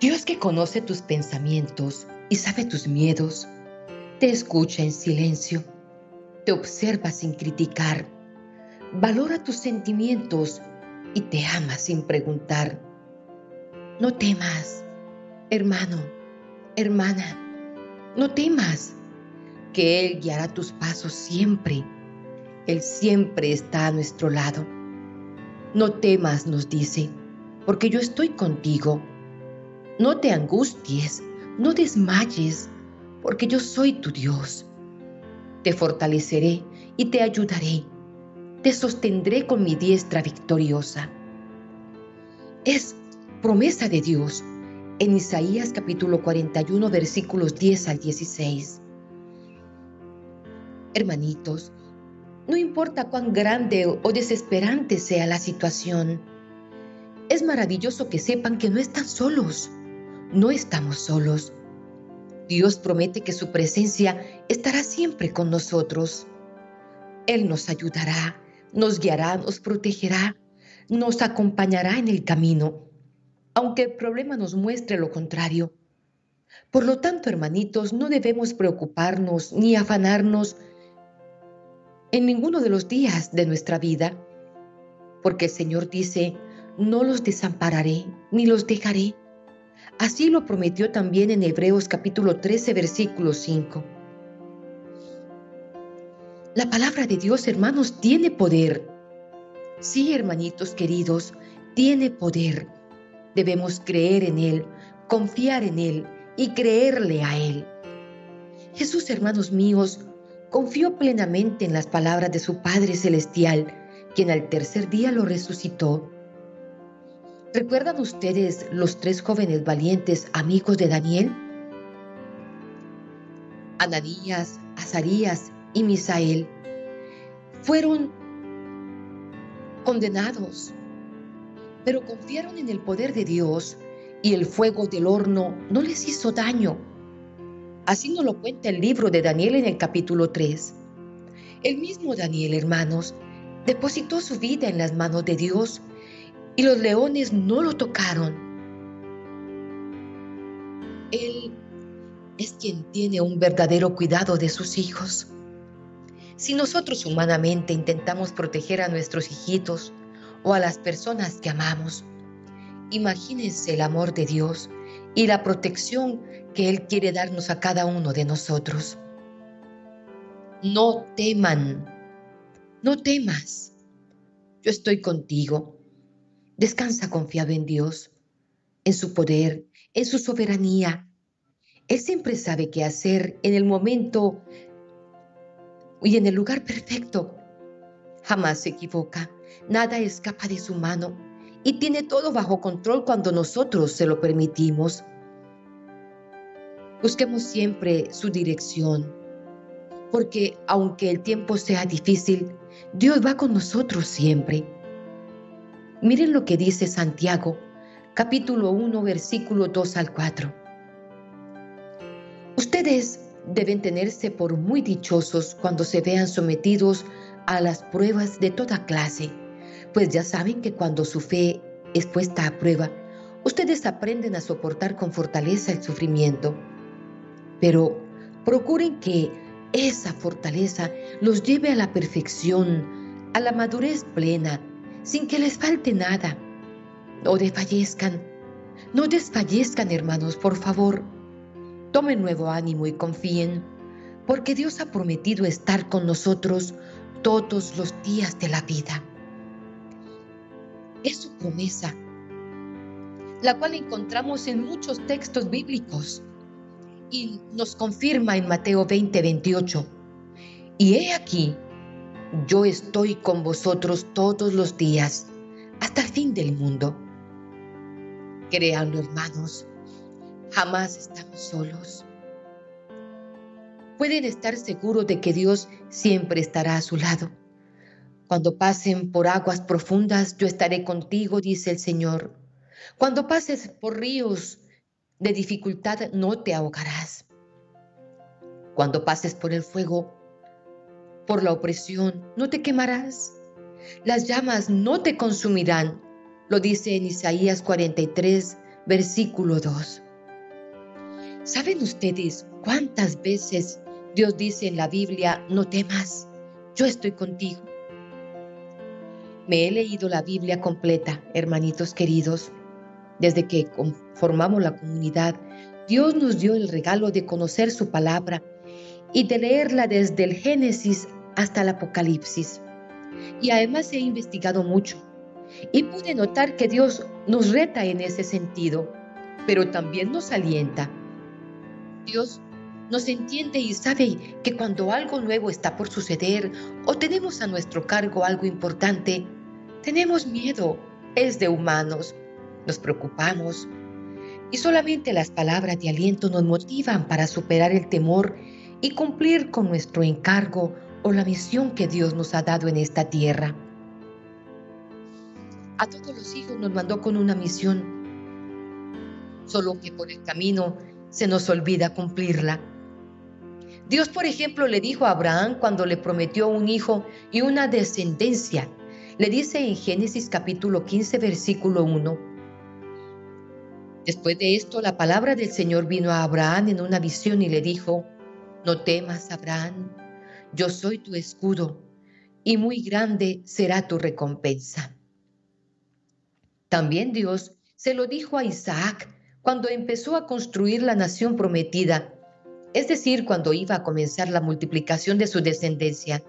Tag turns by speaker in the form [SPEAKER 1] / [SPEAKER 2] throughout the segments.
[SPEAKER 1] Dios que conoce tus pensamientos y sabe tus miedos, te escucha en silencio, te observa sin criticar, valora tus sentimientos y te ama sin preguntar. No temas, hermano, hermana, no temas, que Él guiará tus pasos siempre. Él siempre está a nuestro lado. No temas, nos dice, porque yo estoy contigo no te angusties, no desmayes, porque yo soy tu Dios. Te fortaleceré y te ayudaré. Te sostendré con mi diestra victoriosa. Es promesa de Dios en Isaías capítulo 41 versículos 10 al 16. Hermanitos, no importa cuán grande o desesperante sea la situación, es maravilloso que sepan que no están solos no estamos solos. Dios promete que su presencia estará siempre con nosotros. Él nos ayudará, nos guiará, nos protegerá, nos acompañará en el camino, aunque el problema nos muestre lo contrario. Por lo tanto, hermanitos, no debemos preocuparnos ni afanarnos en ninguno de los días de nuestra vida, porque el Señor dice, no los desampararé ni los dejaré. Así lo prometió también en Hebreos capítulo 13, versículo 5. La palabra de Dios, hermanos, tiene poder. Sí, hermanitos queridos, tiene poder. Debemos creer en Él, confiar en Él y creerle a Él. Jesús, hermanos míos, confió plenamente en las palabras de su Padre Celestial, quien al tercer día lo resucitó ¿Recuerdan ustedes los tres jóvenes valientes amigos de Daniel? Ananías, Azarías y Misael fueron condenados, pero confiaron en el poder de Dios y el fuego del horno no les hizo daño. Así nos lo cuenta el libro de Daniel en el capítulo 3. El mismo Daniel, hermanos, depositó su vida en las manos de Dios y los leones no lo tocaron. Él es quien tiene un verdadero cuidado de sus hijos. Si nosotros humanamente intentamos proteger a nuestros hijitos o a las personas que amamos, imagínense el amor de Dios y la protección que Él quiere darnos a cada uno de nosotros. No teman, no temas. Yo estoy contigo. Descansa confiado en Dios, en su poder, en su soberanía. Él siempre sabe qué hacer en el momento y en el lugar perfecto. Jamás se equivoca, nada escapa de su mano y tiene todo bajo control cuando nosotros se lo permitimos. Busquemos siempre su dirección, porque aunque el tiempo sea difícil, Dios va con nosotros siempre. Miren lo que dice Santiago, capítulo 1, versículo 2 al 4. Ustedes deben tenerse por muy dichosos cuando se vean sometidos a las pruebas de toda clase, pues ya saben que cuando su fe es puesta a prueba, ustedes aprenden a soportar con fortaleza el sufrimiento. Pero procuren que esa fortaleza los lleve a la perfección, a la madurez plena, sin que les falte nada. No desfallezcan, no desfallezcan hermanos, por favor. Tomen nuevo ánimo y confíen, porque Dios ha prometido estar con nosotros todos los días de la vida. Es su promesa, la cual encontramos en muchos textos bíblicos y nos confirma en Mateo 20, 28. Y he aquí, yo estoy con vosotros todos los días hasta el fin del mundo. Créanlo, hermanos, jamás estamos solos. Pueden estar seguros de que Dios siempre estará a su lado. Cuando pasen por aguas profundas, yo estaré contigo, dice el Señor. Cuando pases por ríos de dificultad, no te ahogarás. Cuando pases por el fuego, por la opresión, no te quemarás. Las llamas no te consumirán. Lo dice en Isaías 43, versículo 2. ¿Saben ustedes cuántas veces Dios dice en la Biblia, no temas, yo estoy contigo? Me he leído la Biblia completa, hermanitos queridos. Desde que formamos la comunidad, Dios nos dio el regalo de conocer su palabra y de leerla desde el Génesis hasta el Apocalipsis. Y además he investigado mucho y pude notar que Dios nos reta en ese sentido, pero también nos alienta. Dios nos entiende y sabe que cuando algo nuevo está por suceder o tenemos a nuestro cargo algo importante, tenemos miedo, es de humanos, nos preocupamos y solamente las palabras de aliento nos motivan para superar el temor y cumplir con nuestro encargo la misión que Dios nos ha dado en esta tierra. A todos los hijos nos mandó con una misión, solo que por el camino se nos olvida cumplirla. Dios, por ejemplo, le dijo a Abraham cuando le prometió un hijo y una descendencia, le dice en Génesis capítulo 15, versículo 1. Después de esto, la palabra del Señor vino a Abraham en una visión y le dijo, no temas, Abraham, yo soy tu escudo, y muy grande será tu recompensa. También Dios se lo dijo a Isaac cuando empezó a construir la nación prometida, es decir, cuando iba a comenzar la multiplicación de su descendencia.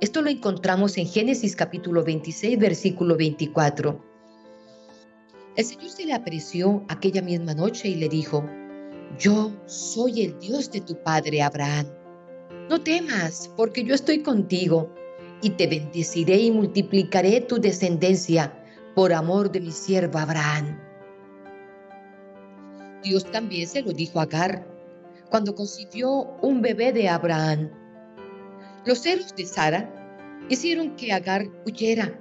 [SPEAKER 1] Esto lo encontramos en Génesis capítulo 26, versículo 24. El Señor se le apareció aquella misma noche y le dijo, yo soy el Dios de tu padre Abraham. No temas, porque yo estoy contigo, y te bendeciré y multiplicaré tu descendencia por amor de mi siervo Abraham. Dios también se lo dijo a Agar cuando concibió un bebé de Abraham. Los celos de Sara hicieron que Agar huyera.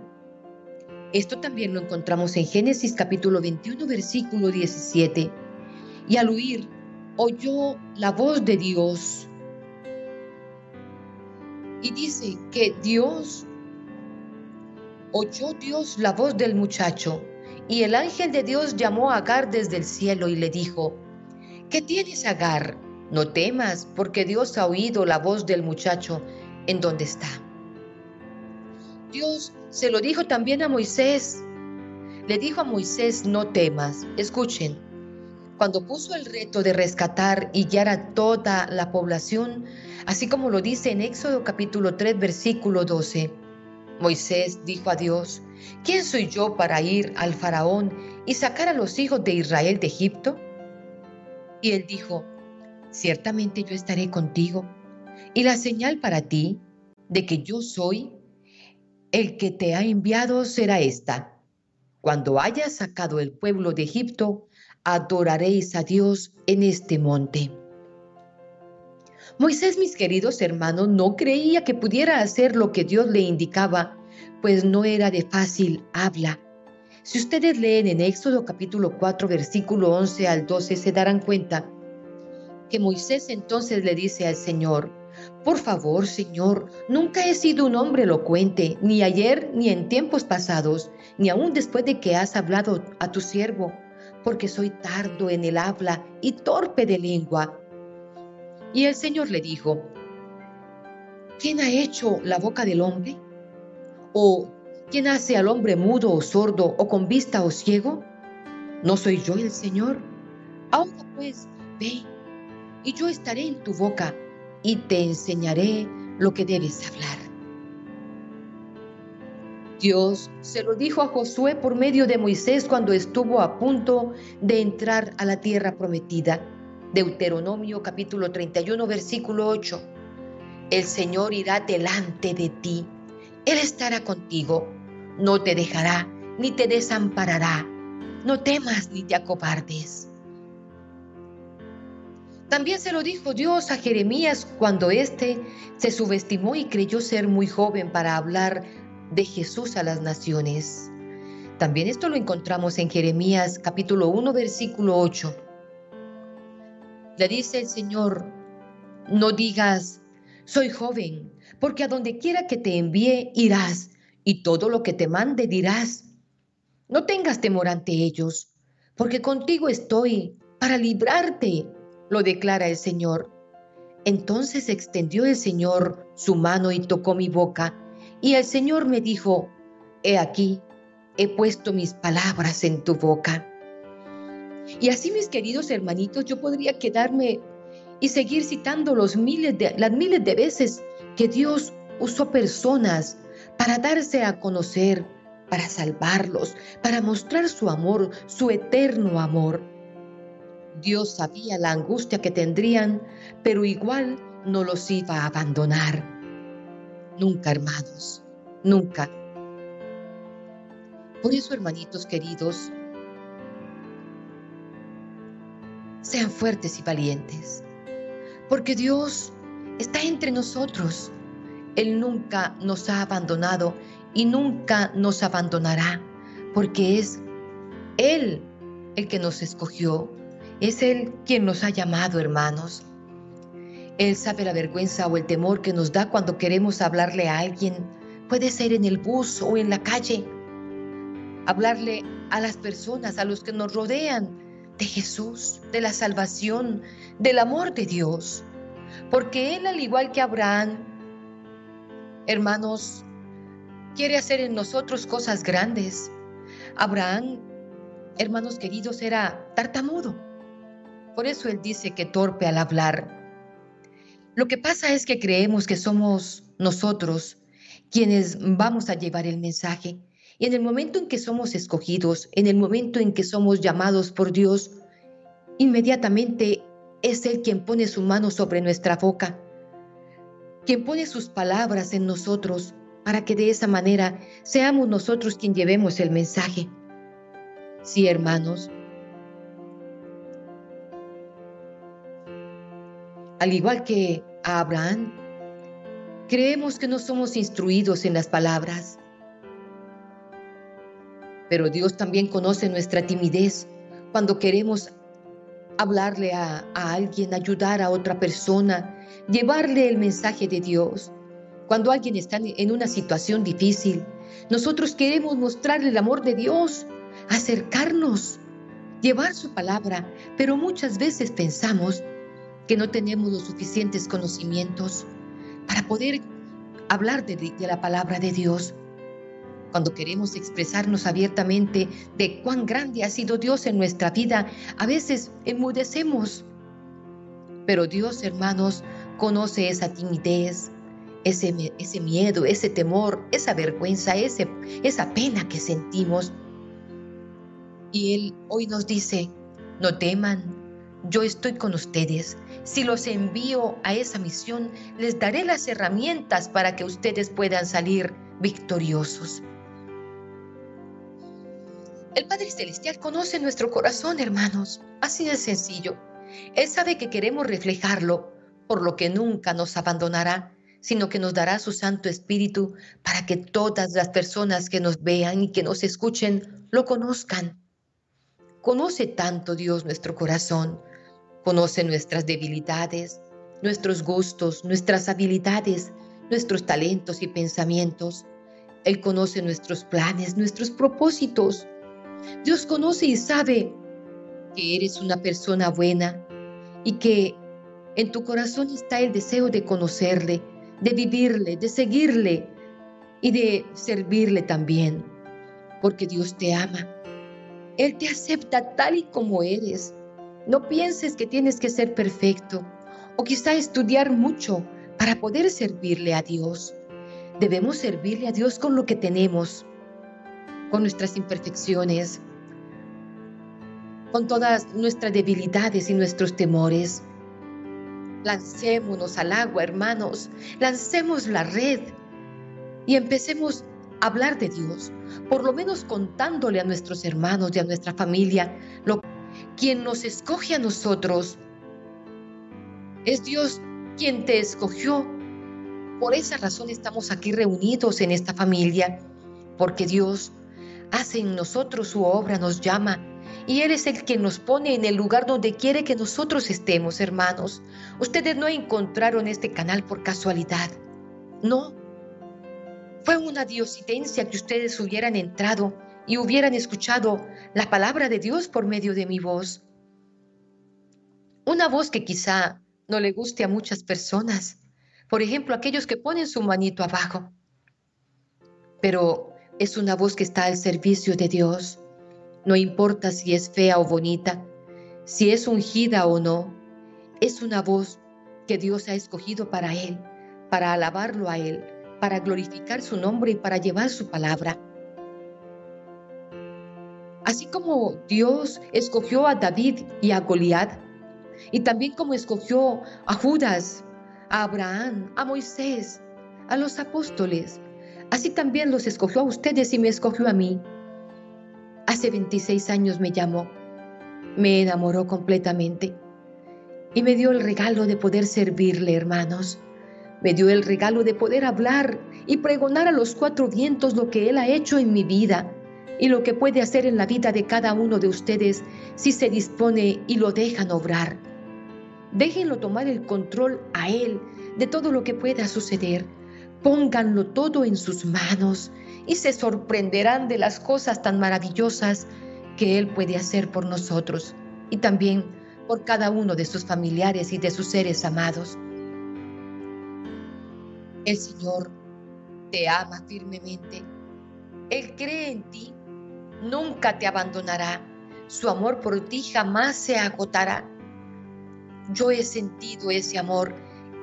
[SPEAKER 1] Esto también lo encontramos en Génesis capítulo 21, versículo 17. Y al huir, oyó la voz de Dios. Y dice que Dios, oyó Dios la voz del muchacho. Y el ángel de Dios llamó a Agar desde el cielo y le dijo, ¿qué tienes Agar? No temas, porque Dios ha oído la voz del muchacho en donde está. Dios se lo dijo también a Moisés. Le dijo a Moisés, no temas. Escuchen, cuando puso el reto de rescatar y guiar a toda la población, así como lo dice en Éxodo capítulo 3, versículo 12. Moisés dijo a Dios, ¿quién soy yo para ir al faraón y sacar a los hijos de Israel de Egipto? Y él dijo, ciertamente yo estaré contigo, y la señal para ti de que yo soy el que te ha enviado será esta. Cuando hayas sacado el pueblo de Egipto, adoraréis a Dios en este monte. Moisés, mis queridos hermanos, no creía que pudiera hacer lo que Dios le indicaba, pues no era de fácil habla. Si ustedes leen en Éxodo capítulo 4, versículo 11 al 12, se darán cuenta que Moisés entonces le dice al Señor, por favor, Señor, nunca he sido un hombre elocuente, ni ayer ni en tiempos pasados, ni aún después de que has hablado a tu siervo porque soy tardo en el habla y torpe de lengua. Y el Señor le dijo, ¿quién ha hecho la boca del hombre? ¿O quién hace al hombre mudo o sordo o con vista o ciego? ¿No soy yo el Señor? Ahora pues, ve, y yo estaré en tu boca y te enseñaré lo que debes hablar. Dios se lo dijo a Josué por medio de Moisés cuando estuvo a punto de entrar a la tierra prometida. Deuteronomio capítulo 31 versículo 8. El Señor irá delante de ti. Él estará contigo. No te dejará ni te desamparará. No temas ni te acobardes. También se lo dijo Dios a Jeremías cuando éste se subestimó y creyó ser muy joven para hablar de Jesús a las naciones. También esto lo encontramos en Jeremías capítulo 1 versículo 8. Le dice el Señor, no digas, soy joven, porque a donde quiera que te envíe irás, y todo lo que te mande dirás. No tengas temor ante ellos, porque contigo estoy para librarte, lo declara el Señor. Entonces extendió el Señor su mano y tocó mi boca, y el Señor me dijo, He aquí, he puesto mis palabras en tu boca. Y así, mis queridos hermanitos, yo podría quedarme y seguir citando las miles de veces que Dios usó personas para darse a conocer, para salvarlos, para mostrar su amor, su eterno amor. Dios sabía la angustia que tendrían, pero igual no los iba a abandonar. Nunca, hermanos, nunca. Por eso, hermanitos queridos, sean fuertes y valientes, porque Dios está entre nosotros. Él nunca nos ha abandonado y nunca nos abandonará, porque es Él el que nos escogió, es Él quien nos ha llamado hermanos. Él sabe la vergüenza o el temor que nos da cuando queremos hablarle a alguien, puede ser en el bus o en la calle, hablarle a las personas, a los que nos rodean, de Jesús, de la salvación, del amor de Dios. Porque Él, al igual que Abraham, hermanos, quiere hacer en nosotros cosas grandes. Abraham, hermanos queridos, era tartamudo. Por eso Él dice que torpe al hablar. Lo que pasa es que creemos que somos nosotros quienes vamos a llevar el mensaje. Y en el momento en que somos escogidos, en el momento en que somos llamados por Dios, inmediatamente es Él quien pone su mano sobre nuestra boca, quien pone sus palabras en nosotros para que de esa manera seamos nosotros quien llevemos el mensaje. Sí, hermanos. Al igual que a Abraham, creemos que no somos instruidos en las palabras, pero Dios también conoce nuestra timidez cuando queremos hablarle a, alguien, ayudar a otra persona, llevarle el mensaje de Dios. Cuando alguien está en una situación difícil, nosotros queremos mostrarle el amor de Dios, acercarnos, llevar su palabra, pero muchas veces pensamos que no tenemos los suficientes conocimientos para poder hablar de, la palabra de Dios cuando queremos expresarnos abiertamente de cuán grande ha sido Dios en nuestra vida, a veces enmudecemos. Pero Dios, hermanos, conoce esa timidez, ese, ese miedo, ese temor, esa vergüenza, ese, esa pena que sentimos. Y Él hoy nos dice, no teman, yo estoy con ustedes. Si los envío a esa misión, les daré las herramientas para que ustedes puedan salir victoriosos. El Padre Celestial conoce nuestro corazón, hermanos. Así de sencillo. Él sabe que queremos reflejarlo, por lo que nunca nos abandonará, sino que nos dará su Santo Espíritu para que todas las personas que nos vean y que nos escuchen lo conozcan. Conoce tanto Dios nuestro corazón, conoce nuestras debilidades, nuestros gustos, nuestras habilidades, nuestros talentos y pensamientos. Él conoce nuestros planes, nuestros propósitos. Dios conoce y sabe que eres una persona buena y que en tu corazón está el deseo de conocerle, de vivirle, de seguirle y de servirle también, porque Dios te ama. Él te acepta tal y como eres. No pienses que tienes que ser perfecto o quizá estudiar mucho para poder servirle a Dios. Debemos servirle a Dios con lo que tenemos, con nuestras imperfecciones, con todas nuestras debilidades y nuestros temores. Lancémonos al agua, hermanos, lancemos la red y empecemos a hablar de Dios, por lo menos contándole a nuestros hermanos y a nuestra familia lo quien nos escoge a nosotros. Es Dios quien te escogió. Por esa razón estamos aquí reunidos en esta familia, porque Dios hace en nosotros su obra, nos llama. Y Él es el que nos pone en el lugar donde quiere que nosotros estemos, hermanos. Ustedes no encontraron este canal por casualidad. No. Fue una diosidencia que ustedes hubieran entrado y hubieran escuchado la palabra de Dios por medio de mi voz. Una voz que quizá no le guste a muchas personas. Por ejemplo, aquellos que ponen su manito abajo. Pero es una voz que está al servicio de Dios. No importa si es fea o bonita, si es ungida o no. Es una voz que Dios ha escogido para Él, para alabarlo a Él, para glorificar su nombre y para llevar su palabra. Así como Dios escogió a David y a Goliat, y también como escogió a Judas, a Abraham, a Moisés, a los apóstoles, así también los escogió a ustedes y me escogió a mí. Hace 26 años me llamó, me enamoró completamente y me dio el regalo de poder servirle, hermanos. Me dio el regalo de poder hablar y pregonar a los cuatro vientos lo que Él ha hecho en mi vida y lo que puede hacer en la vida de cada uno de ustedes si se dispone y lo dejan obrar. Déjenlo tomar el control a Él de todo lo que pueda suceder. Pónganlo todo en sus manos y se sorprenderán de las cosas tan maravillosas que Él puede hacer por nosotros y también por cada uno de sus familiares y de sus seres amados. El Señor te ama firmemente. Él cree en ti, nunca te abandonará. Su amor por ti jamás se agotará. Yo he sentido ese amor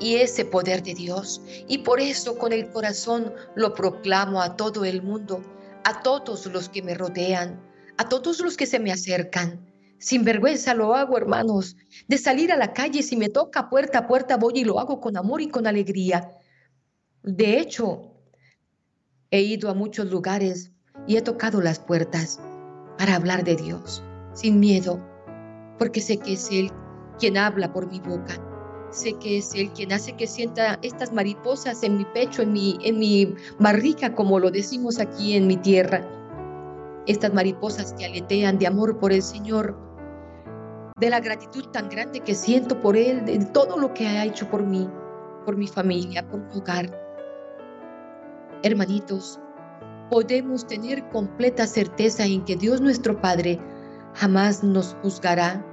[SPEAKER 1] y ese poder de Dios y por eso con el corazón lo proclamo a todo el mundo, a todos los que me rodean, a todos los que se me acercan. Sin vergüenza lo hago, hermanos, de salir a la calle si me toca puerta a puerta voy y lo hago con amor y con alegría. De hecho, he ido a muchos lugares y he tocado las puertas para hablar de Dios, sin miedo, porque sé que es Él quien habla por mi boca. Sé que es Él quien hace que sienta estas mariposas en mi pecho, en mi, en mi barriga, como lo decimos aquí en mi tierra. Estas mariposas que aletean de amor por el Señor, de la gratitud tan grande que siento por Él, de todo lo que ha hecho por mí, por mi familia, por mi hogar. Hermanitos, podemos tener completa certeza en que Dios nuestro Padre jamás nos juzgará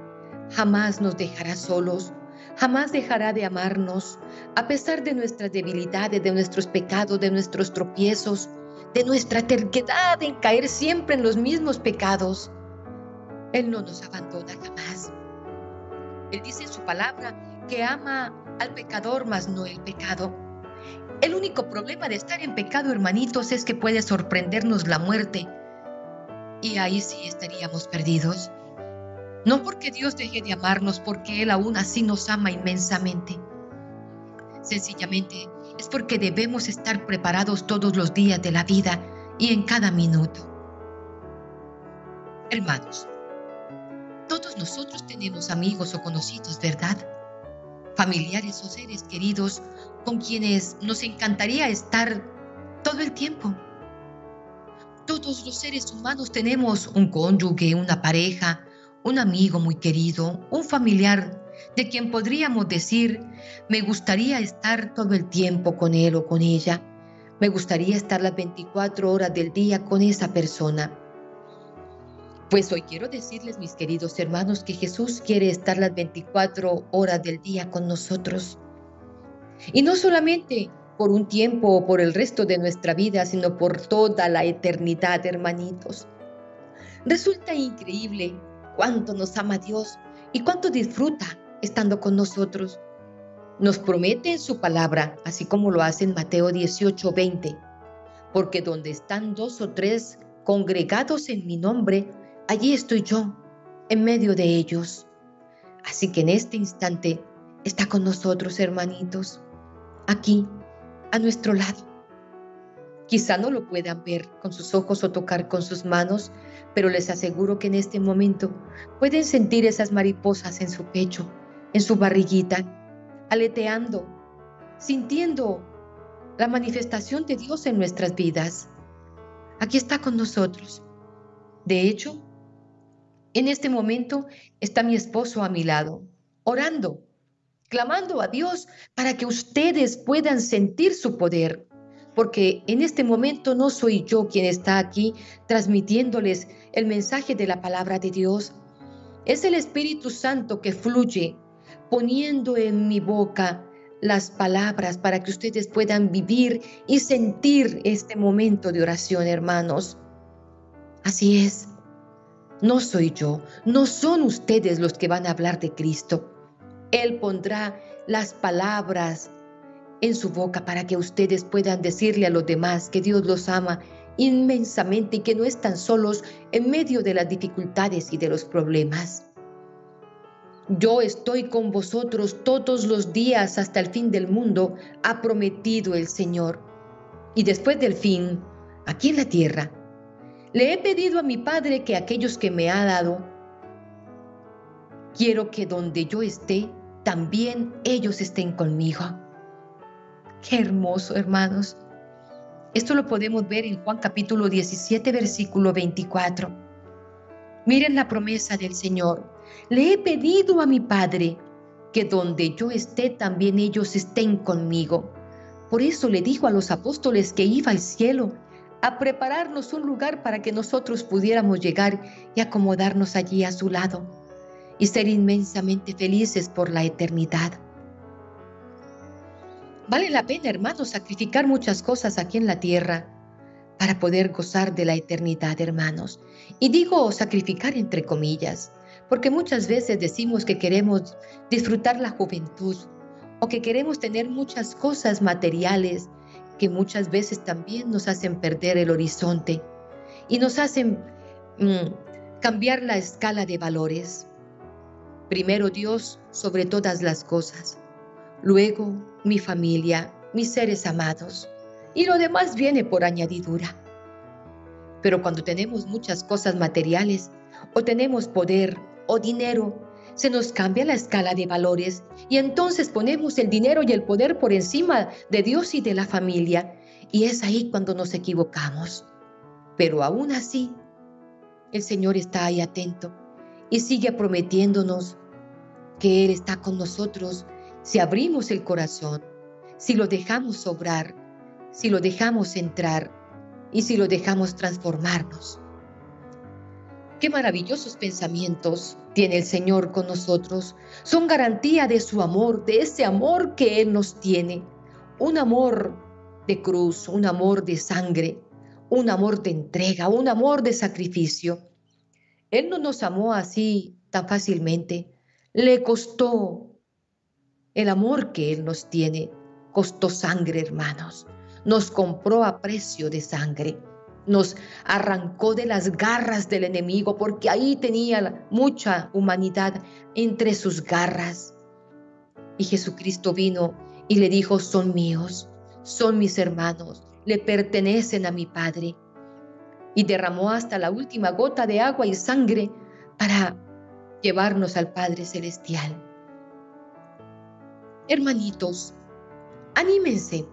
[SPEAKER 1] jamás nos dejará solos, jamás dejará de amarnos, a pesar de nuestras debilidades, de nuestros pecados, de nuestros tropiezos, de nuestra terquedad en caer siempre en los mismos pecados. Él no nos abandona jamás. Él dice en su palabra que ama al pecador, mas no el pecado. El único problema de estar en pecado, hermanitos, es que puede sorprendernos la muerte. Y ahí sí estaríamos perdidos. No porque Dios deje de amarnos, porque Él aún así nos ama inmensamente. Sencillamente es porque debemos estar preparados todos los días de la vida y en cada minuto. Hermanos, todos nosotros tenemos amigos o conocidos, ¿verdad? Familiares o seres queridos con quienes nos encantaría estar todo el tiempo. Todos los seres humanos tenemos un cónyuge, una pareja, un amigo muy querido, un familiar de quien podríamos decir, me gustaría estar todo el tiempo con él o con ella, me gustaría estar las 24 horas del día con esa persona. Pues hoy quiero decirles, mis queridos hermanos, que Jesús quiere estar las 24 horas del día con nosotros. Y no solamente por un tiempo o por el resto de nuestra vida, sino por toda la eternidad, hermanitos. Resulta increíble cuánto nos ama Dios y cuánto disfruta estando con nosotros. Nos promete en su palabra, así como lo hace en Mateo 18, 20, porque donde están dos o tres congregados en mi nombre, allí estoy yo, en medio de ellos. Así que en este instante está con nosotros, hermanitos, aquí, a nuestro lado. Quizá no lo puedan ver con sus ojos o tocar con sus manos, pero les aseguro que en este momento pueden sentir esas mariposas en su pecho, en su barriguita, aleteando, sintiendo la manifestación de Dios en nuestras vidas. Aquí está con nosotros. De hecho, en este momento está mi esposo a mi lado, orando, clamando a Dios para que ustedes puedan sentir su poder, porque en este momento no soy yo quien está aquí transmitiéndoles el mensaje de la palabra de Dios. Es el Espíritu Santo que fluye poniendo en mi boca las palabras para que ustedes puedan vivir y sentir este momento de oración, hermanos. Así es. No soy yo, no son ustedes los que van a hablar de Cristo. Él pondrá las palabras en su boca para que ustedes puedan decirle a los demás que Dios los ama inmensamente y que no están solos en medio de las dificultades y de los problemas. Yo estoy con vosotros todos los días hasta el fin del mundo, ha prometido el Señor. Y después del fin, aquí en la tierra, le he pedido a mi Padre que aquellos que me ha dado, quiero que donde yo esté, también ellos estén conmigo. Qué hermoso, hermanos. Esto lo podemos ver en Juan capítulo 17, versículo 24. Miren la promesa del Señor. Le he pedido a mi Padre que donde yo esté, también ellos estén conmigo. Por eso le dijo a los apóstoles que iba al cielo a prepararnos un lugar para que nosotros pudiéramos llegar y acomodarnos allí a su lado y ser inmensamente felices por la eternidad. Vale la pena, hermanos, sacrificar muchas cosas aquí en la tierra para poder gozar de la eternidad, hermanos. Y digo sacrificar entre comillas, porque muchas veces decimos que queremos disfrutar la juventud o que queremos tener muchas cosas materiales que muchas veces también nos hacen perder el horizonte y nos hacen mm, cambiar la escala de valores. Primero Dios sobre todas las cosas, luego mi familia, mis seres amados, y lo demás viene por añadidura. Pero cuando tenemos muchas cosas materiales o tenemos poder o dinero, se nos cambia la escala de valores y entonces ponemos el dinero y el poder por encima de Dios y de la familia. Y es ahí cuando nos equivocamos. Pero aún así, el Señor está ahí atento y sigue prometiéndonos que Él está con nosotros si abrimos el corazón, si lo dejamos obrar, si lo dejamos entrar y si lo dejamos transformarnos. Qué maravillosos pensamientos tiene el Señor con nosotros. Son garantía de su amor, de ese amor que Él nos tiene. Un amor de cruz, un amor de sangre, un amor de entrega, un amor de sacrificio. Él no nos amó así tan fácilmente. Le costó el amor que Él nos tiene. Costó sangre, hermanos. Nos compró a precio de sangre nos arrancó de las garras del enemigo, porque ahí tenía mucha humanidad entre sus garras. Y Jesucristo vino y le dijo, son míos, son mis hermanos, le pertenecen a mi Padre. Y derramó hasta la última gota de agua y sangre para llevarnos al Padre Celestial. Hermanitos, anímense,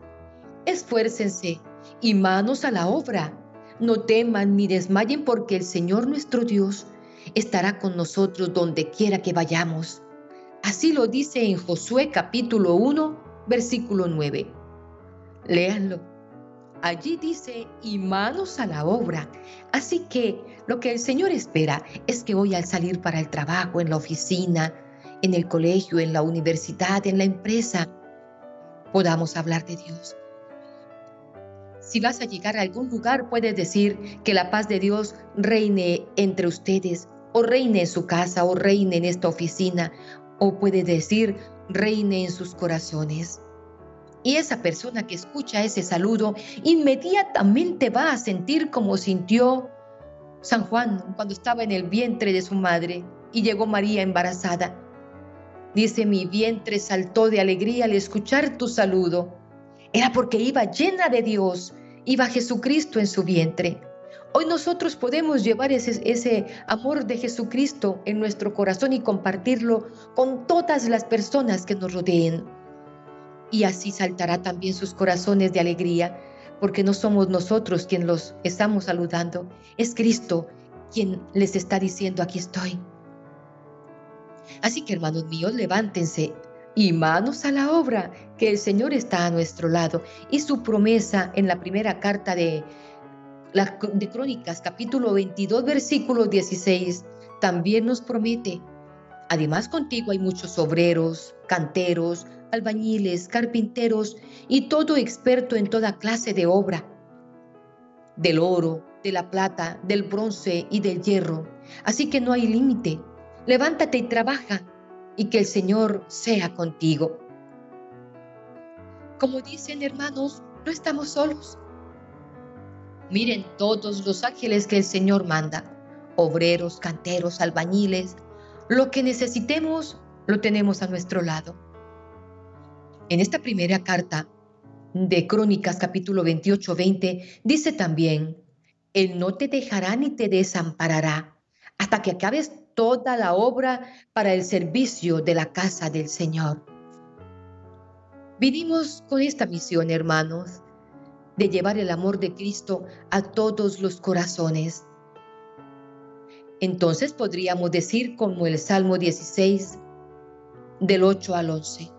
[SPEAKER 1] esfuércense y manos a la obra no teman ni desmayen porque el Señor nuestro Dios estará con nosotros donde quiera que vayamos. Así lo dice en Josué capítulo 1, versículo 9. Léanlo. Allí dice, y manos a la obra. Así que lo que el Señor espera es que hoy al salir para el trabajo, en la oficina, en el colegio, en la universidad, en la empresa, podamos hablar de Dios si vas a llegar a algún lugar, puedes decir que la paz de Dios reine entre ustedes, o reine en su casa, o reine en esta oficina, o puede decir reine en sus corazones. Y esa persona que escucha ese saludo inmediatamente va a sentir como sintió San Juan cuando estaba en el vientre de su madre y llegó María embarazada. Dice, mi vientre saltó de alegría al escuchar tu saludo era porque iba llena de Dios, iba Jesucristo en su vientre. Hoy nosotros podemos llevar ese, ese, amor de Jesucristo en nuestro corazón y compartirlo con todas las personas que nos rodeen. Y así saltará también sus corazones de alegría, porque no somos nosotros quien los estamos saludando, es Cristo quien les está diciendo, aquí estoy. Así que hermanos míos, levántense y manos a la obra, que el Señor está a nuestro lado. Y su promesa en la primera carta de, de Crónicas, capítulo 22, versículo 16, también nos promete. Además contigo hay muchos obreros, canteros, albañiles, carpinteros y todo experto en toda clase de obra, del oro, de la plata, del bronce y del hierro. Así que no hay límite. Levántate y trabaja y que el Señor sea contigo. Como dicen hermanos, no estamos solos. Miren todos los ángeles que el Señor manda, obreros, canteros, albañiles. Lo que necesitemos lo tenemos a nuestro lado. En esta primera carta de Crónicas capítulo 28-20 dice también, Él no te dejará ni te desamparará hasta que acabes toda la obra para el servicio de la casa del Señor. Vinimos con esta misión, hermanos, de llevar el amor de Cristo a todos los corazones. Entonces podríamos decir como el Salmo 16, del 8 al 11.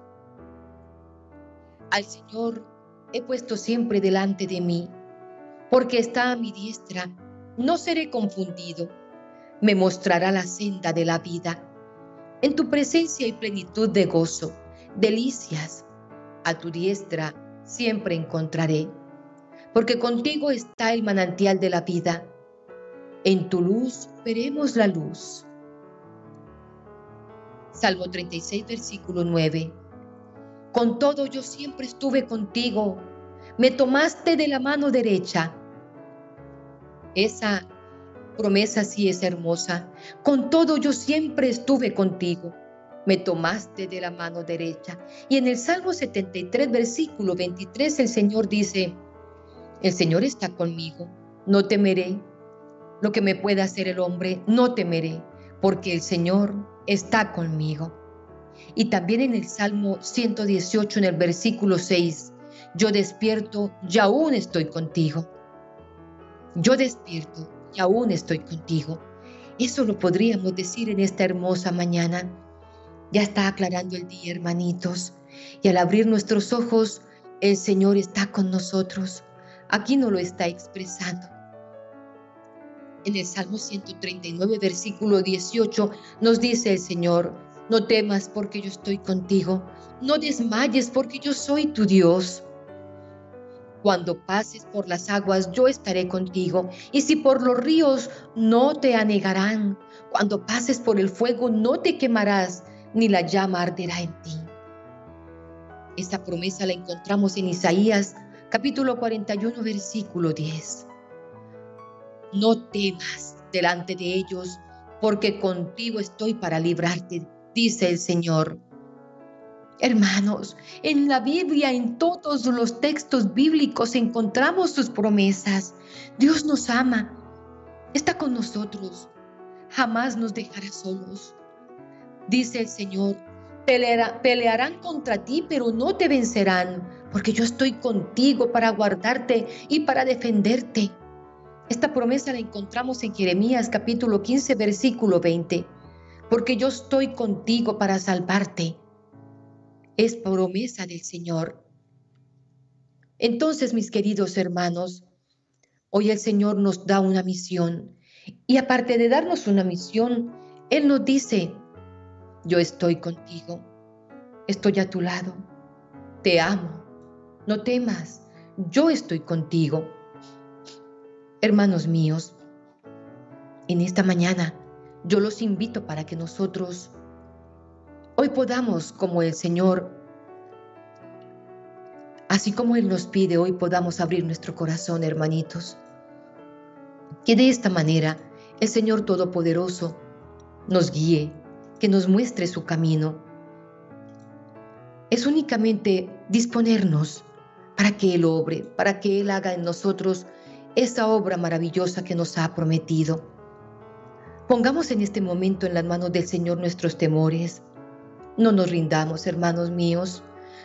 [SPEAKER 1] Al Señor he puesto siempre delante de mí, porque está a mi diestra, no seré confundido me mostrará la senda de la vida. En tu presencia hay plenitud de gozo, delicias. A tu diestra siempre encontraré, porque contigo está el manantial de la vida. En tu luz veremos la luz. Salmo 36, versículo 9. Con todo yo siempre estuve contigo, me tomaste de la mano derecha. Esa promesa sí es hermosa. Con todo yo siempre estuve contigo. Me tomaste de la mano derecha. Y en el Salmo 73, versículo 23, el Señor dice, el Señor está conmigo, no temeré. Lo que me pueda hacer el hombre, no temeré, porque el Señor está conmigo. Y también en el Salmo 118, en el versículo 6, yo despierto y aún estoy contigo. Yo despierto y aún estoy contigo. Eso lo podríamos decir en esta hermosa mañana. Ya está aclarando el día, hermanitos. Y al abrir nuestros ojos, el Señor está con nosotros. Aquí no lo está expresando. En el Salmo 139, versículo 18, nos dice el Señor, no temas porque yo estoy contigo, no desmayes porque yo soy tu Dios. Cuando pases por las aguas, yo estaré contigo. Y si por los ríos, no te anegarán. Cuando pases por el fuego, no te quemarás, ni la llama arderá en ti. Esta promesa la encontramos en Isaías capítulo 41, versículo 10. No temas delante de ellos, porque contigo estoy para librarte, dice el Señor. Hermanos, en la Biblia, en todos los textos bíblicos encontramos sus promesas. Dios nos ama, está con nosotros, jamás nos dejará solos. Dice el Señor, pelearán contra ti, pero no te vencerán, porque yo estoy contigo para guardarte y para defenderte. Esta promesa la encontramos en Jeremías capítulo 15, versículo 20, porque yo estoy contigo para salvarte es promesa del Señor. Entonces, mis queridos hermanos, hoy el Señor nos da una misión y aparte de darnos una misión, Él nos dice, yo estoy contigo, estoy a tu lado, te amo, no temas, yo estoy contigo. Hermanos míos, en esta mañana yo los invito para que nosotros hoy podamos, como el Señor, así como Él nos pide, hoy podamos abrir nuestro corazón, hermanitos. Que de esta manera el Señor Todopoderoso nos guíe, que nos muestre su camino. Es únicamente disponernos para que Él obre, para que Él haga en nosotros esa obra maravillosa que nos ha prometido. Pongamos en este momento en las manos del Señor nuestros temores, no nos rindamos, hermanos míos.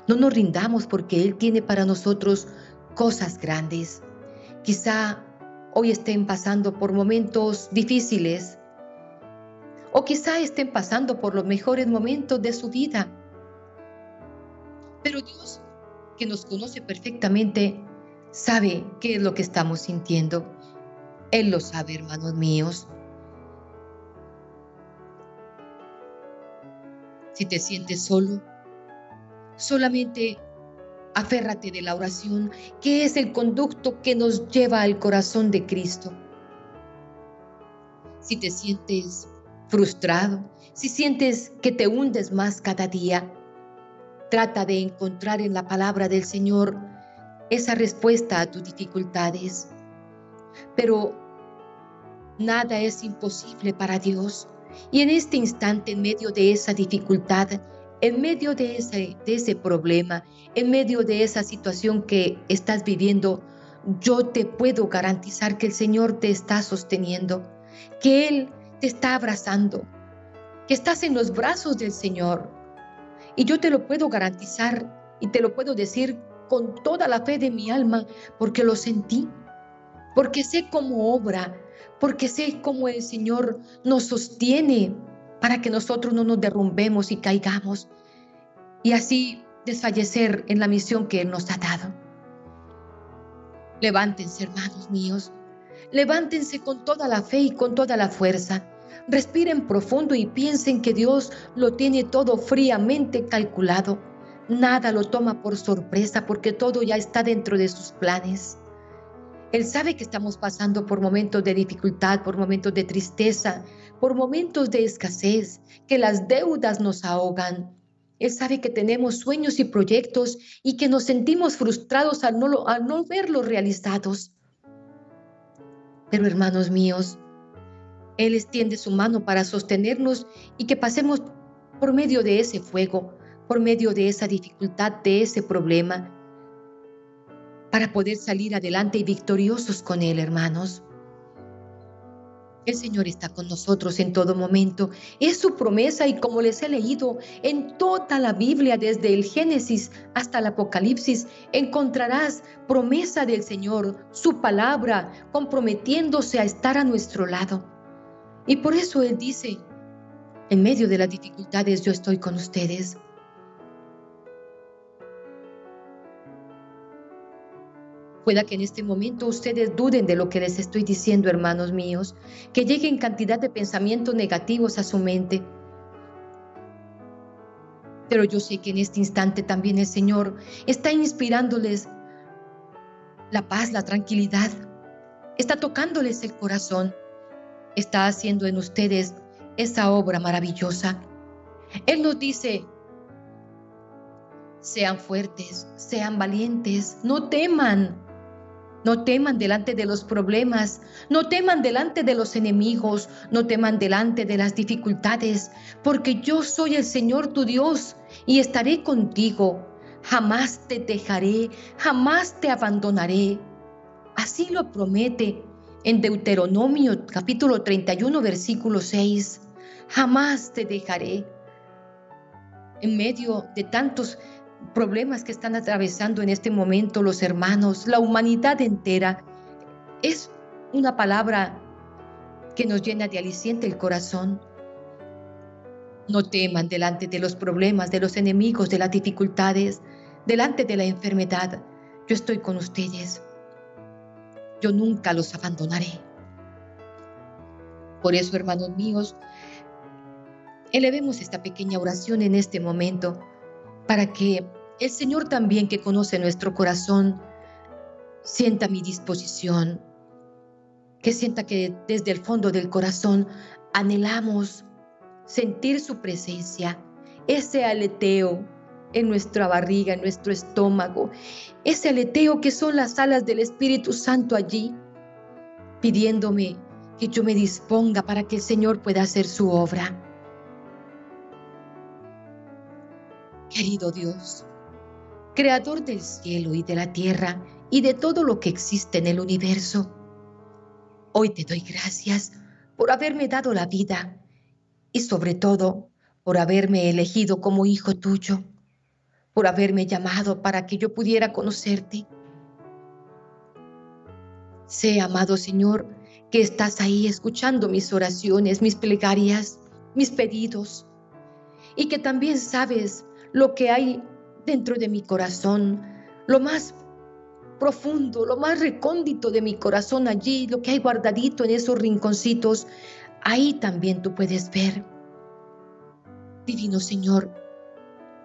[SPEAKER 1] No nos rindamos porque Él tiene para nosotros cosas grandes. Quizá hoy estén pasando por momentos difíciles o quizá estén pasando por los mejores momentos de su vida. Pero Dios, que nos conoce perfectamente, sabe qué es lo que estamos sintiendo. Él lo sabe, hermanos míos. Si te sientes solo, solamente aférrate de la oración, que es el conducto que nos lleva al corazón de Cristo. Si te sientes frustrado, si sientes que te hundes más cada día, trata de encontrar en la palabra del Señor esa respuesta a tus dificultades. Pero nada es imposible para Dios. Y en este instante, en medio de esa dificultad, en medio de ese, problema, en medio de esa situación que estás viviendo, yo te puedo garantizar que el Señor te está sosteniendo, que Él te está abrazando, que estás en los brazos del Señor. Y yo te lo puedo garantizar y te lo puedo decir con toda la fe de mi alma, porque lo sentí, porque sé cómo obra, porque sé cómo el Señor nos sostiene para que nosotros no nos derrumbemos y caigamos y así desfallecer en la misión que Él nos ha dado. Levántense, hermanos míos, levántense con toda la fe y con toda la fuerza. Respiren profundo y piensen que Dios lo tiene todo fríamente calculado Nada lo toma por sorpresa porque todo ya está dentro de sus planes. Él sabe que estamos pasando por momentos de dificultad, por momentos de tristeza, por momentos de escasez, que las deudas nos ahogan. Él sabe que tenemos sueños y proyectos y que nos sentimos frustrados al no, verlos realizados. Pero hermanos míos, Él extiende su mano para sostenernos y que pasemos por medio de ese fuego, por medio de esa dificultad, de ese problema, para poder salir adelante y victoriosos con Él, hermanos. El Señor está con nosotros en todo momento. Es su promesa y como les he leído en toda la Biblia, desde el Génesis hasta el Apocalipsis, encontrarás promesa del Señor, su palabra, comprometiéndose a estar a nuestro lado. Y por eso Él dice, en medio de las dificultades yo estoy con ustedes. Pueda que en este momento ustedes duden de lo que les estoy diciendo, hermanos míos, que lleguen cantidad de pensamientos negativos a su mente. Pero yo sé que en este instante también el Señor está inspirándoles la paz, la tranquilidad, está tocándoles el corazón, está haciendo en ustedes esa obra maravillosa. Él nos dice, sean fuertes, sean valientes, no teman, no teman delante de los problemas, no teman delante de los enemigos, no teman delante de las dificultades, porque yo soy el Señor tu Dios y estaré contigo. Jamás te dejaré, jamás te abandonaré. Así lo promete en Deuteronomio capítulo 31 versículo 6. Jamás te dejaré. En medio de tantos problemas que están atravesando en este momento los hermanos, la humanidad entera, es una palabra que nos llena de aliciente el corazón. No teman delante de los problemas, de los enemigos, de las dificultades, delante de la enfermedad. Yo estoy con ustedes. Yo nunca los abandonaré. Por eso, hermanos míos, elevemos esta pequeña oración en este momento para que el Señor también que conoce nuestro corazón sienta mi disposición, que sienta que desde el fondo del corazón anhelamos sentir su presencia, ese aleteo en nuestra barriga, en nuestro estómago, ese aleteo que son las alas del Espíritu Santo allí, pidiéndome que yo me disponga para que el Señor pueda hacer su obra. Querido Dios, creador del cielo y de la tierra y de todo lo que existe en el universo. Hoy te doy gracias por haberme dado la vida y sobre todo por haberme elegido como hijo tuyo, por haberme llamado para que yo pudiera conocerte. Sé, amado Señor, que estás ahí escuchando mis oraciones, mis plegarias, mis pedidos, y que también sabes lo que hay dentro de mi corazón, lo más profundo, lo más recóndito de mi corazón allí, lo que hay guardadito en esos rinconcitos, ahí también tú puedes ver. Divino Señor,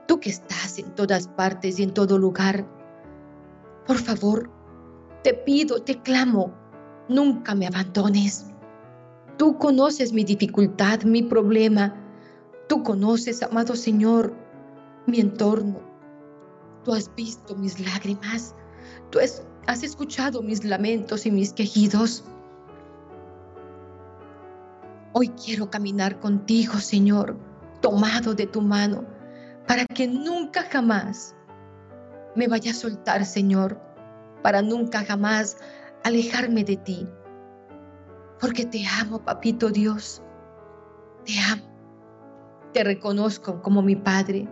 [SPEAKER 1] tú que estás en todas partes y en todo lugar, por favor, te pido, te clamo, nunca me abandones. Tú conoces mi dificultad, mi problema. Tú conoces, amado Señor, mi entorno. Tú has visto mis lágrimas. Tú has escuchado mis lamentos y mis quejidos. Hoy quiero caminar contigo, Señor, tomado de tu mano, para que nunca jamás me vaya a soltar, Señor, para nunca jamás alejarme de ti. Porque te amo, papito Dios. Te amo. Te reconozco como mi Padre,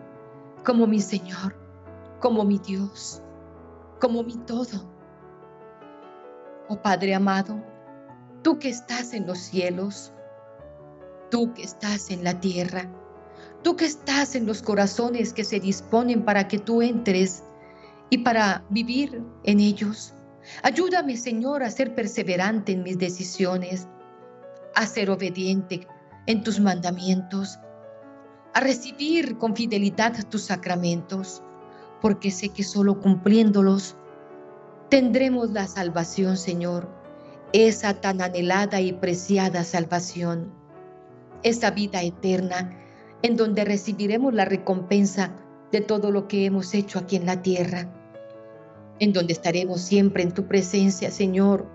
[SPEAKER 1] como mi Señor, como mi Dios como mi todo. Oh Padre amado, tú que estás en los cielos, tú que estás en la tierra, tú que estás en los corazones que se disponen para que tú entres y para vivir en ellos. Ayúdame, Señor, a ser perseverante en mis decisiones, a ser obediente en tus mandamientos, a recibir con fidelidad tus sacramentos porque sé que solo cumpliéndolos tendremos la salvación, Señor, esa tan anhelada y preciada salvación, esa vida eterna en donde recibiremos la recompensa de todo lo que hemos hecho aquí en la tierra, en donde estaremos siempre en tu presencia, Señor,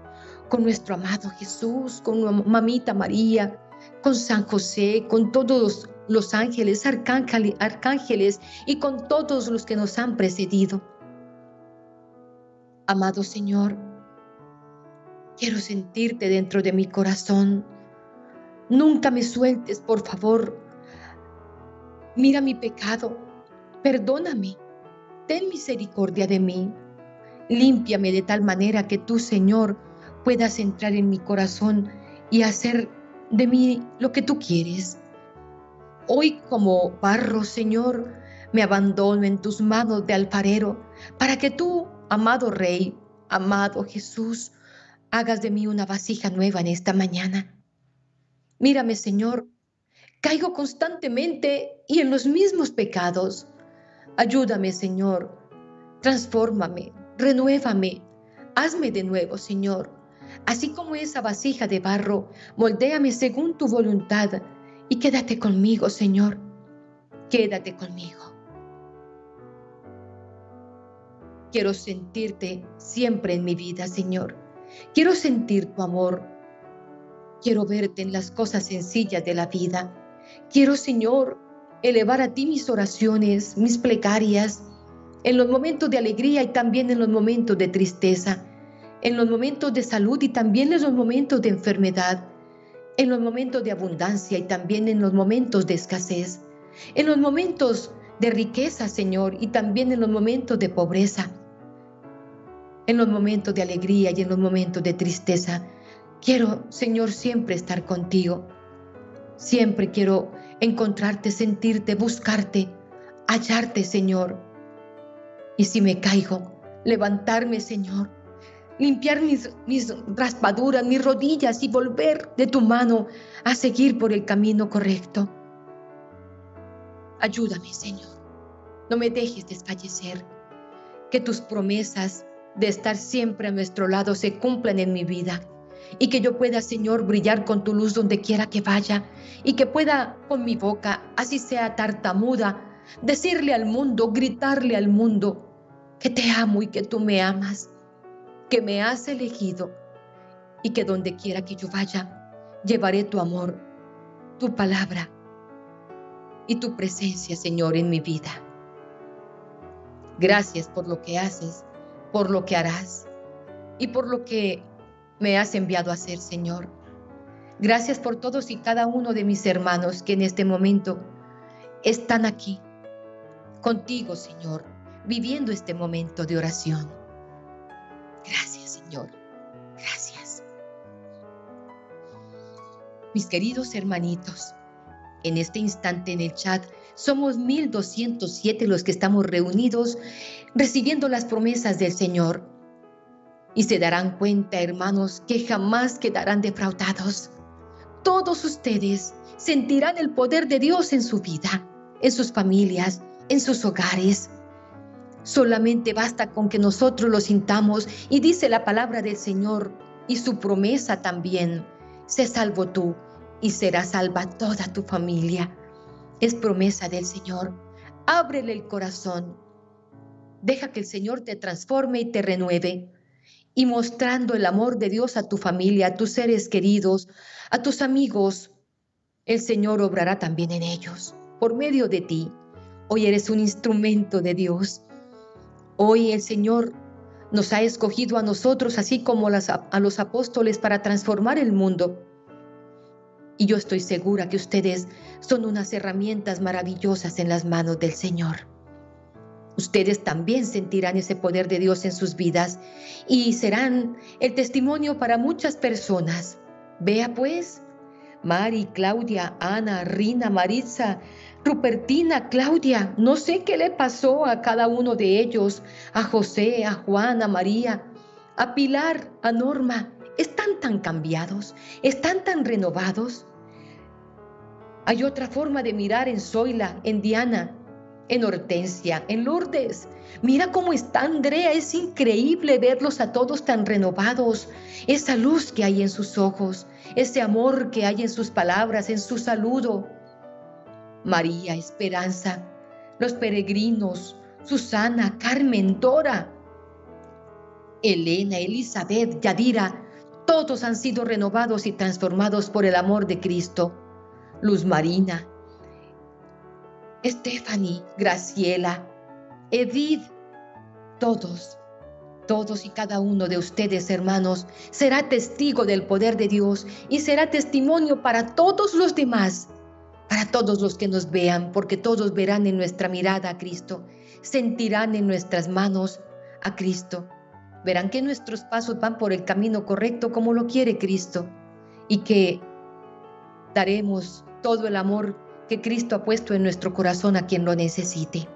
[SPEAKER 1] con nuestro amado Jesús, con mamita María, con San José, con todos los ángeles, arcángeles y con todos los que nos han precedido. Amado Señor, quiero sentirte dentro de mi corazón. Nunca me sueltes, por favor. Mira mi pecado, perdóname, ten misericordia de mí. Límpiame de tal manera que tú, Señor, puedas entrar en mi corazón y hacer de mí lo que tú quieres. Hoy como barro, Señor, me abandono en tus manos de alfarero, para que tú, amado Rey, amado Jesús, hagas de mí una vasija nueva en esta mañana. Mírame, Señor, caigo constantemente y en los mismos pecados. Ayúdame, Señor, transfórmame, renuévame, hazme de nuevo, Señor. Así como esa vasija de barro, moldéame según tu voluntad y quédate conmigo, Señor. Quédate conmigo. Quiero sentirte siempre en mi vida, Señor. Quiero sentir tu amor. Quiero verte en las cosas sencillas de la vida. Quiero, Señor, elevar a ti mis oraciones, mis plegarias, en los momentos de alegría y también en los momentos de tristeza, en los momentos de salud y también en los momentos de enfermedad en los momentos de abundancia y también en los momentos de escasez, en los momentos de riqueza, Señor, y también en los momentos de pobreza, en los momentos de alegría y en los momentos de tristeza. Quiero, Señor, siempre estar contigo. Siempre quiero encontrarte, sentirte, buscarte, hallarte, Señor. Y si me caigo, levantarme, Señor, limpiar mis, mis raspaduras, mis rodillas y volver de tu mano a seguir por el camino correcto. Ayúdame, Señor. No me dejes desfallecer. Que tus promesas de estar siempre a nuestro lado se cumplan en mi vida. Y que yo pueda, Señor, brillar con tu luz donde quiera que vaya. Y que pueda con mi boca, así sea tartamuda, decirle al mundo, gritarle al mundo, que te amo y que tú me amas que me has elegido y que donde quiera que yo vaya, llevaré tu amor, tu palabra y tu presencia, Señor, en mi vida. Gracias por lo que haces, por lo que harás y por lo que me has enviado a hacer, Señor. Gracias por todos y cada uno de mis hermanos que en este momento están aquí contigo, Señor, viviendo este momento de oración. Gracias, Señor. Gracias. Mis queridos hermanitos, En este instante en el chat somos 1207 los que estamos reunidos recibiendo las promesas del Señor. Y se darán cuenta, hermanos, que jamás quedarán defraudados. Todos ustedes sentirán el poder de Dios en su vida, en sus familias, en sus hogares. Solamente basta con que nosotros lo sintamos y dice la palabra del Señor y su promesa también. Sé salvo tú y será salva toda tu familia. Es promesa del Señor. Ábrele el corazón. Deja que el Señor te transforme y te renueve. Y mostrando el amor de Dios a tu familia, a tus seres queridos, a tus amigos, el Señor obrará también en ellos, por medio de ti. Hoy eres un instrumento de Dios. Hoy el Señor nos ha escogido a nosotros, así como a los apóstoles, para transformar el mundo. Y yo estoy segura que ustedes son unas herramientas maravillosas en las manos del Señor. Ustedes también sentirán ese poder de Dios en sus vidas y serán el testimonio para muchas personas. Vea pues, Mari, Claudia, Ana, Rina, Maritza, Rupertina, Claudia, no sé qué le pasó a cada uno de ellos, a José, a Juan, a María, a Pilar, a Norma. Están tan cambiados, están tan renovados. Hay otra forma de mirar en Zoila, en Diana, en Hortensia, en Lourdes. Mira cómo está Andrea, es increíble verlos a todos tan renovados. Esa luz que hay en sus ojos, ese amor que hay en sus palabras, en su saludo. María, Esperanza, los peregrinos, Susana, Carmen, Dora, Elena, Elizabeth, Yadira, todos han sido renovados y transformados por el amor de Cristo. Luz Marina, Stephanie, Graciela, Edith, todos, todos y cada uno de ustedes, hermanos, será testigo del poder de Dios y será testimonio para todos los demás, todos los que nos vean, porque todos verán en nuestra mirada a Cristo, sentirán en nuestras manos a Cristo, verán que nuestros pasos van por el camino correcto como lo quiere Cristo y que daremos todo el amor que Cristo ha puesto en nuestro corazón a quien lo necesite.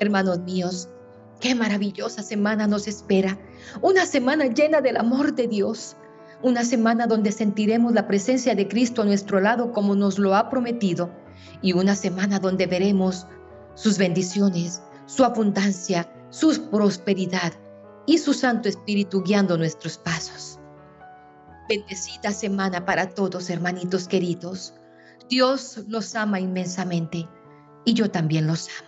[SPEAKER 1] Hermanos míos, qué maravillosa semana nos espera. Una semana llena del amor de Dios. Una semana donde sentiremos la presencia de Cristo a nuestro lado como nos lo ha prometido. Y una semana donde veremos sus bendiciones, su abundancia, su prosperidad y su Santo Espíritu guiando nuestros pasos. Bendecida semana para todos, hermanitos queridos. Dios los ama inmensamente y yo también los amo.